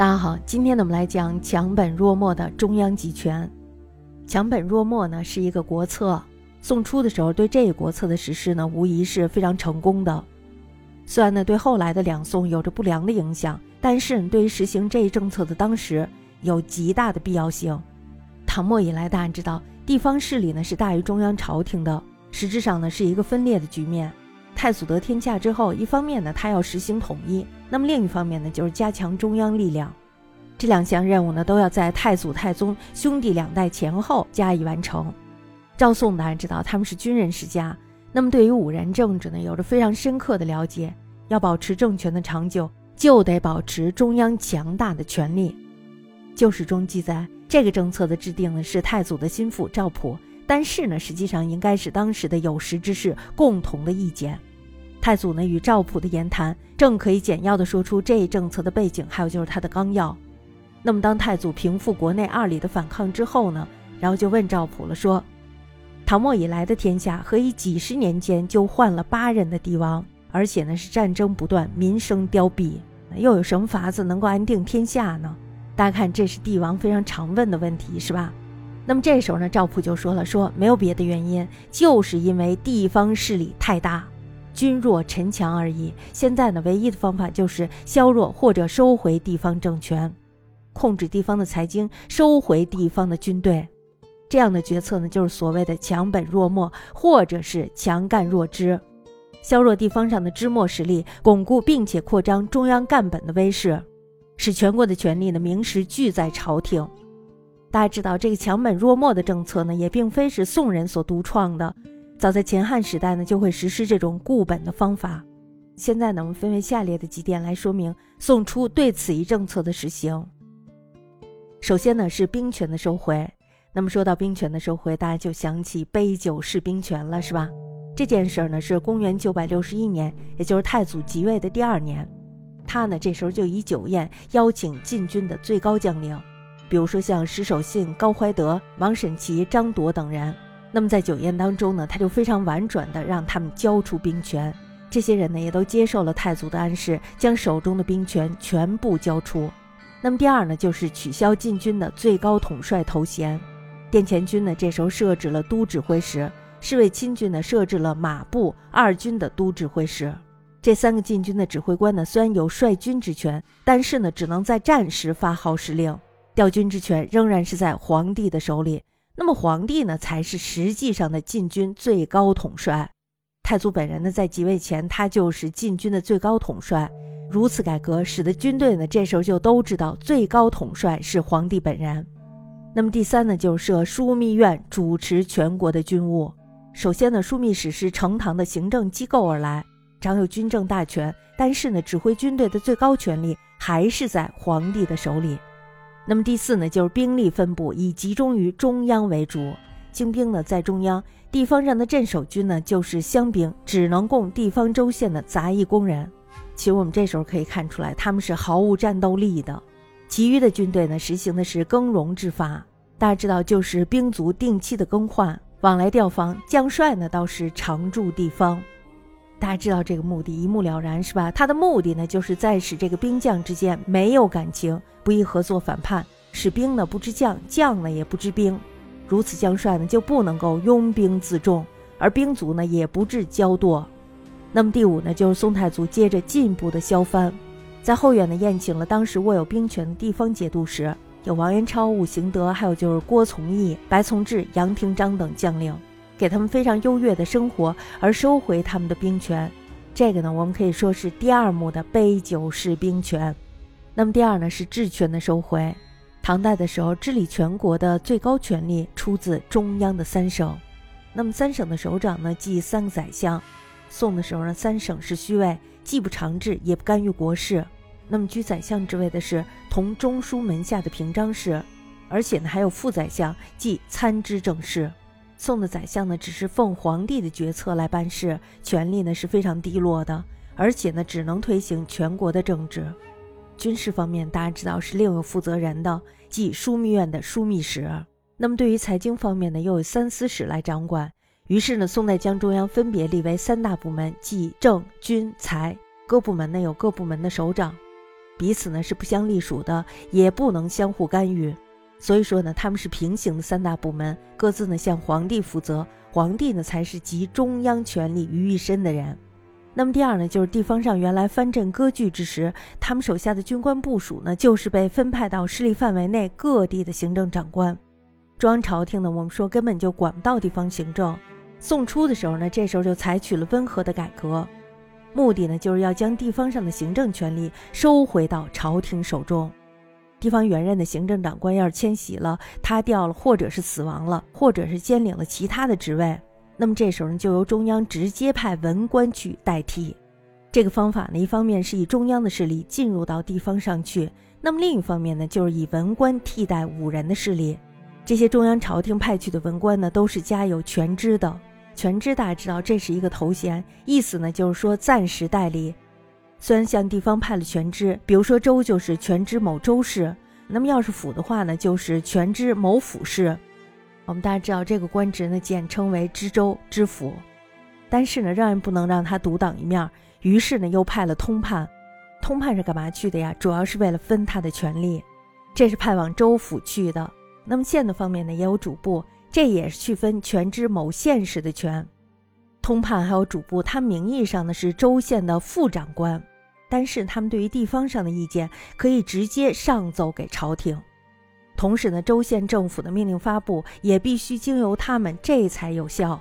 大家好，今天呢我们来讲强本弱末的中央集权。强本弱末呢是一个国策，宋初的时候对这一国策的实施呢，无疑是非常成功的。虽然呢对后来的两宋有着不良的影响，但是对于实行这一政策的当时有极大的必要性。唐末以来，大家知道地方势力呢是大于中央朝廷的，实质上呢是一个分裂的局面。太祖得天下之后，一方面呢他要实行统一。那么另一方面呢，就是加强中央力量，这两项任务呢，都要在太祖、太宗兄弟两代前后加以完成。赵宋大家知道他们是军人世家，那么对于武人政治呢，有着非常深刻的了解。要保持政权的长久，就得保持中央强大的权力。旧史中记载，这个政策的制定呢，是太祖的心腹赵普，但是呢，实际上应该是当时的有识之士共同的意见。太祖呢与赵普的言谈，正可以简要的说出这一政策的背景，还有就是他的纲要。那么当太祖平复国内二里的反抗之后呢，然后就问赵普了，说：唐末以来的天下，何以几十年间就换了八任的帝王，而且呢是战争不断，民生凋敝，又有什么法子能够安定天下呢？大家看，这是帝王非常常问的问题，是吧？那么这时候呢，赵普就说了，说没有别的原因，就是因为地方势力太大。君弱臣强而已。现在呢，唯一的方法就是削弱或者收回地方政权，控制地方的财经，收回地方的军队。这样的决策呢，就是所谓的强本弱末，或者是强干弱支，削弱地方上的支末实力，巩固并且扩张中央干本的威势，使全国的权力呢，名实俱在朝廷。大家知道，这个强本弱末的政策呢，也并非是宋人所独创的。早在秦汉时代呢，就会实施这种固本的方法。现在呢，我们分为下列的几点来说明宋初对此一政策的实行。首先呢，是兵权的收回。那么说到兵权的收回，大家就想起杯酒释兵权了，是吧？这件事儿呢，是公元九百六十一年，也就是太祖即位的第二年。他呢，这时候就以酒宴邀请禁军的最高将领，比如说像石守信、高怀德、王审琦、张铎等人。那么在酒宴当中呢，他就非常婉转的让他们交出兵权。这些人呢也都接受了太祖的暗示，将手中的兵权全部交出。那么第二呢，就是取消禁军的最高统帅头衔。殿前军呢这时候设置了都指挥使，侍卫亲军呢设置了马步二军的都指挥使。这三个禁军的指挥官呢虽然有率军之权，但是呢只能在战时发号施令，调军之权仍然是在皇帝的手里。那么皇帝呢，才是实际上的禁军最高统帅。太祖本人呢，在即位前，他就是禁军的最高统帅。如此改革，使得军队呢，这时候就都知道最高统帅是皇帝本人。那么第三呢，就是设枢密院主持全国的军务。首先呢，枢密使是呈堂的行政机构而来，掌有军政大权，但是呢，指挥军队的最高权力还是在皇帝的手里。那么第四呢，就是兵力分布以集中于中央为主，精兵呢在中央，地方上的镇守军呢就是乡兵，只能供地方州县的杂役工人。其实我们这时候可以看出来，他们是毫无战斗力的。其余的军队呢，实行的是更容之法，大家知道，就是兵卒定期的更换，往来调防。将帅呢倒是常驻地方。大家知道这个目的一目了然，是吧？他的目的呢，就是在使这个兵将之间没有感情，不易合作反叛，使兵呢不知将，将呢也不知兵。如此，将帅呢就不能够拥兵自重，而兵卒呢也不致骄惰。那么第五呢，就是宋太祖接着进一步的削藩，在后院呢宴请了当时握有兵权的地方节度使，有王元超、伍行德，还有就是郭从义、白从志、杨廷章等将领。给他们非常优越的生活，而收回他们的兵权，这个呢，我们可以说是第二幕的杯酒释兵权。那么第二呢，是治权的收回。唐代的时候，治理全国的最高权力出自中央的三省。那么三省的首长呢，即三个宰相。宋的时候呢，三省是虚位，既不长治，也不干预国事。那么居宰相之位的是同中书门下的平章事，而且呢，还有副宰相，即参知政事。宋的宰相呢，只是奉皇帝的决策来办事，权力呢是非常低落的，而且呢只能推行全国的政治。军事方面，大家知道是另有负责人的，即枢密院的枢密使。那么对于财经方面呢，又有三司使来掌管。于是呢，宋代将中央分别立为三大部门，即政、军、财，各部门呢有各部门的首长。彼此呢是不相隶属的，也不能相互干预。所以说呢，他们是平行的三大部门，各自呢向皇帝负责，皇帝呢才是集中央权力于一身的人。那么第二呢，就是地方上原来藩镇割据之时，他们手下的军官部署呢，就是被分派到势力范围内各地的行政长官。中央朝廷呢，我们说根本就管不到地方行政。宋初的时候呢，这时候就采取了温和的改革，目的呢就是要将地方上的行政权力收回到朝廷手中。地方原任的行政长官要是迁徙了、塌掉了，或者是死亡了，或者是兼领了其他的职位，那么这时候呢，就由中央直接派文官去代替。这个方法呢，一方面是以中央的势力进入到地方上去，那么另一方面呢，就是以文官替代武人的势力。这些中央朝廷派去的文官呢，都是家有全知的。全知大家知道，这是一个头衔，意思呢就是说暂时代理。虽然向地方派了全知，比如说州就是全知某州市，那么要是府的话呢，就是全知某府市。我们大家知道这个官职呢，简称为知州、知府。但是呢，仍然不能让他独当一面，于是呢，又派了通判。通判是干嘛去的呀？主要是为了分他的权力，这是派往州府去的。那么县的方面呢，也有主簿，这也是去分全知某县市的权。通判还有主簿，他名义上呢是州县的副长官。但是他们对于地方上的意见可以直接上奏给朝廷，同时呢，州县政府的命令发布也必须经由他们，这才有效。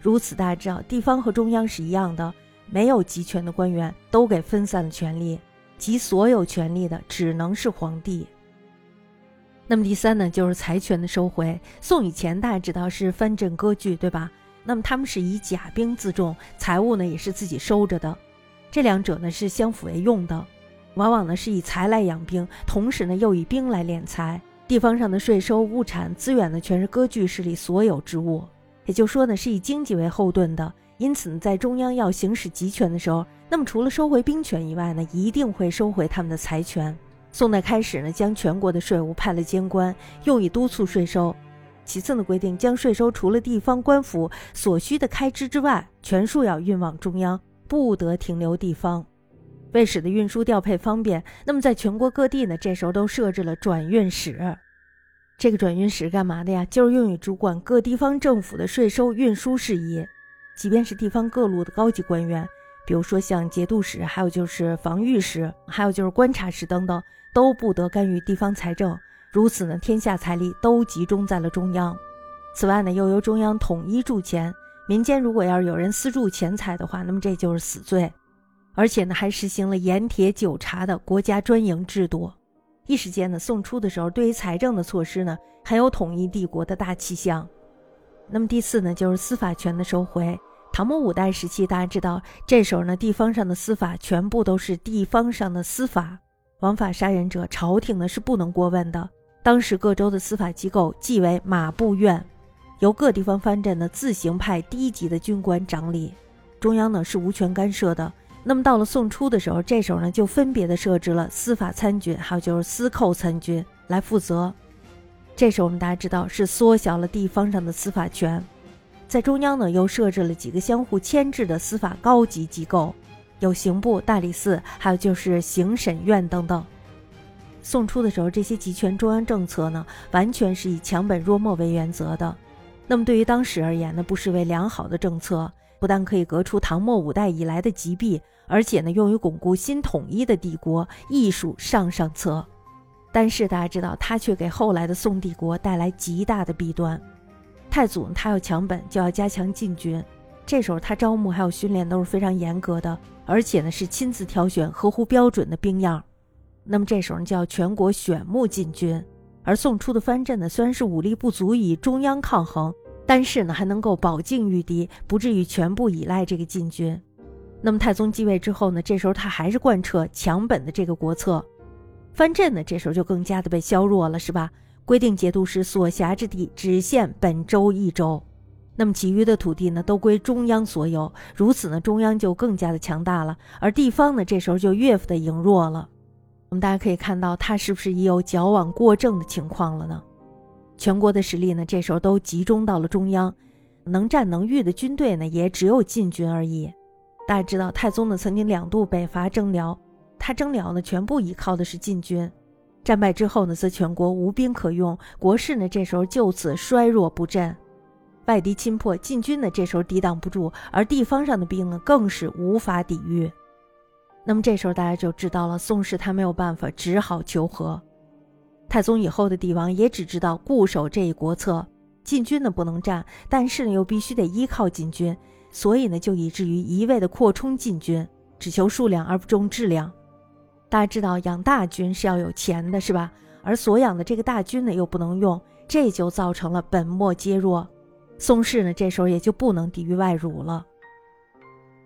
如此大家知道，地方和中央是一样的，没有集权的官员都给分散了权力，集所有权力的只能是皇帝。那么第三呢，就是财权的收回。宋以前大家知道是藩镇割据，对吧？那么他们是以甲兵自重，财物呢也是自己收着的。这两者呢是相辅为用的，往往呢是以财来养兵，同时呢又以兵来敛财。地方上的税收、物产、资源呢，全是割据势力所有之物，也就说呢是以经济为后盾的。因此呢，在中央要行使集权的时候，那么除了收回兵权以外呢，一定会收回他们的财权。宋代开始呢，将全国的税务派了监官，用以督促税收。其次呢，规定将税收除了地方官府所需的开支之外，全数要运往中央。不得停留地方，为使得运输调配方便，那么在全国各地呢，这时候都设置了转运使。这个转运使干嘛的呀？就是用于主管各地方政府的税收运输事宜。即便是地方各路的高级官员，比如说像节度使，还有就是防御使，还有就是观察使等等，都不得干预地方财政。如此呢，天下财力都集中在了中央。此外呢，又由中央统一铸钱。民间如果要是有人私铸钱财的话，那么这就是死罪，而且呢还实行了盐铁酒茶的国家专营制度。一时间呢，宋初的时候对于财政的措施呢，很有统一帝国的大气象。那么第四呢，就是司法权的收回。唐末五代时期，大家知道，这时候呢，地方上的司法全部都是地方上的司法，枉法杀人者，朝廷呢是不能过问的。当时各州的司法机构即为马步院。由各地方藩镇呢自行派低级的军官掌理，中央呢是无权干涉的。那么到了宋初的时候，这时候呢就分别的设置了司法参军，还有就是司寇参军来负责。这时候我们大家知道是缩小了地方上的司法权，在中央呢又设置了几个相互牵制的司法高级机构，有刑部、大理寺，还有就是刑审院等等。宋初的时候，这些集权中央政策呢完全是以强本弱末为原则的。那么对于当时而言呢，不失为良好的政策，不但可以革除唐末五代以来的疾弊，而且呢，用于巩固新统一的帝国，艺术上上策。但是大家知道，他却给后来的宋帝国带来极大的弊端。太祖，他要强本，就要加强禁军，这时候他招募还有训练都是非常严格的，而且呢是亲自挑选合乎标准的兵样。那么这时候就要全国选募禁军。而宋初的藩镇呢，虽然是武力不足以中央抗衡，但是呢还能够保境御敌，不至于全部依赖这个禁军。那么太宗继位之后呢，这时候他还是贯彻强本的这个国策，藩镇呢这时候就更加的被削弱了，是吧？规定节度使所辖之地只限本州一州，那么其余的土地呢都归中央所有。如此呢，中央就更加的强大了，而地方呢这时候就越发的羸弱了。我们大家可以看到，他是不是已有矫枉过正的情况了呢？全国的实力呢，这时候都集中到了中央，能战能御的军队呢，也只有禁军而已。大家知道，太宗呢曾经两度北伐征辽，他征辽呢，全部依靠的是禁军。战败之后呢，则全国无兵可用，国势呢这时候就此衰弱不振。外敌侵破，禁军呢这时候抵挡不住，而地方上的兵呢更是无法抵御。那么这时候大家就知道了，宋氏他没有办法，只好求和。太宗以后的帝王也只知道固守这一国策，禁军呢不能战，但是呢又必须得依靠禁军，所以呢就以至于一味的扩充禁军，只求数量而不重质量。大家知道养大军是要有钱的，是吧？而所养的这个大军呢又不能用，这就造成了本末皆弱。宋氏呢这时候也就不能抵御外辱了。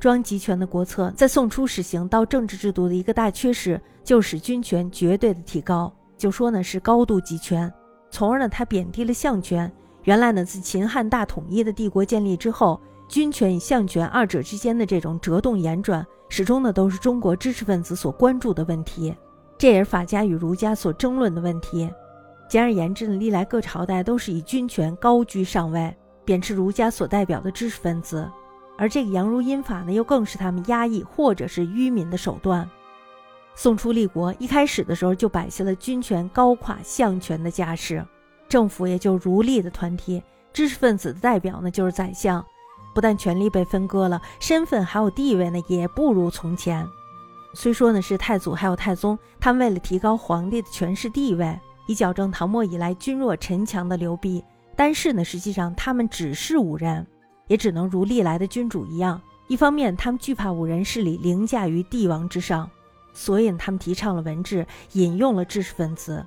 专集权的国策在宋初实行到政治制度的一个大缺失，就使军权绝对的提高，就说呢是高度集权，从而呢它贬低了相权。原来呢自秦汉大统一的帝国建立之后，军权与相权二者之间的这种折动延转，始终呢都是中国知识分子所关注的问题，这也是法家与儒家所争论的问题。简而言之呢，历来各朝代都是以军权高居上位，贬斥儒家所代表的知识分子。而这个杨儒阴法呢，又更是他们压抑或者是愚民的手段。宋初立国一开始的时候，就摆下了军权高垮相权的架势，政府也就儒力的团体，知识分子的代表呢就是宰相，不但权力被分割了，身份还有地位呢也不如从前。虽说呢是太祖还有太宗，他们为了提高皇帝的权势地位，以矫正唐末以来君弱臣强的流弊，但是呢实际上他们只是武人。也只能如历来的君主一样，一方面他们惧怕武人势力凌驾于帝王之上，所以他们提倡了文治，引用了知识分子。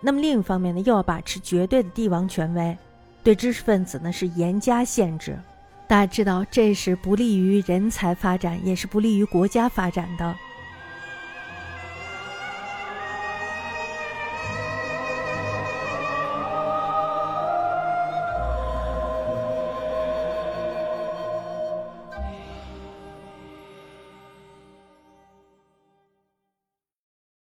那么另一方面呢，又要把持绝对的帝王权威，对知识分子呢是严加限制。大家知道，这是不利于人才发展，也是不利于国家发展的。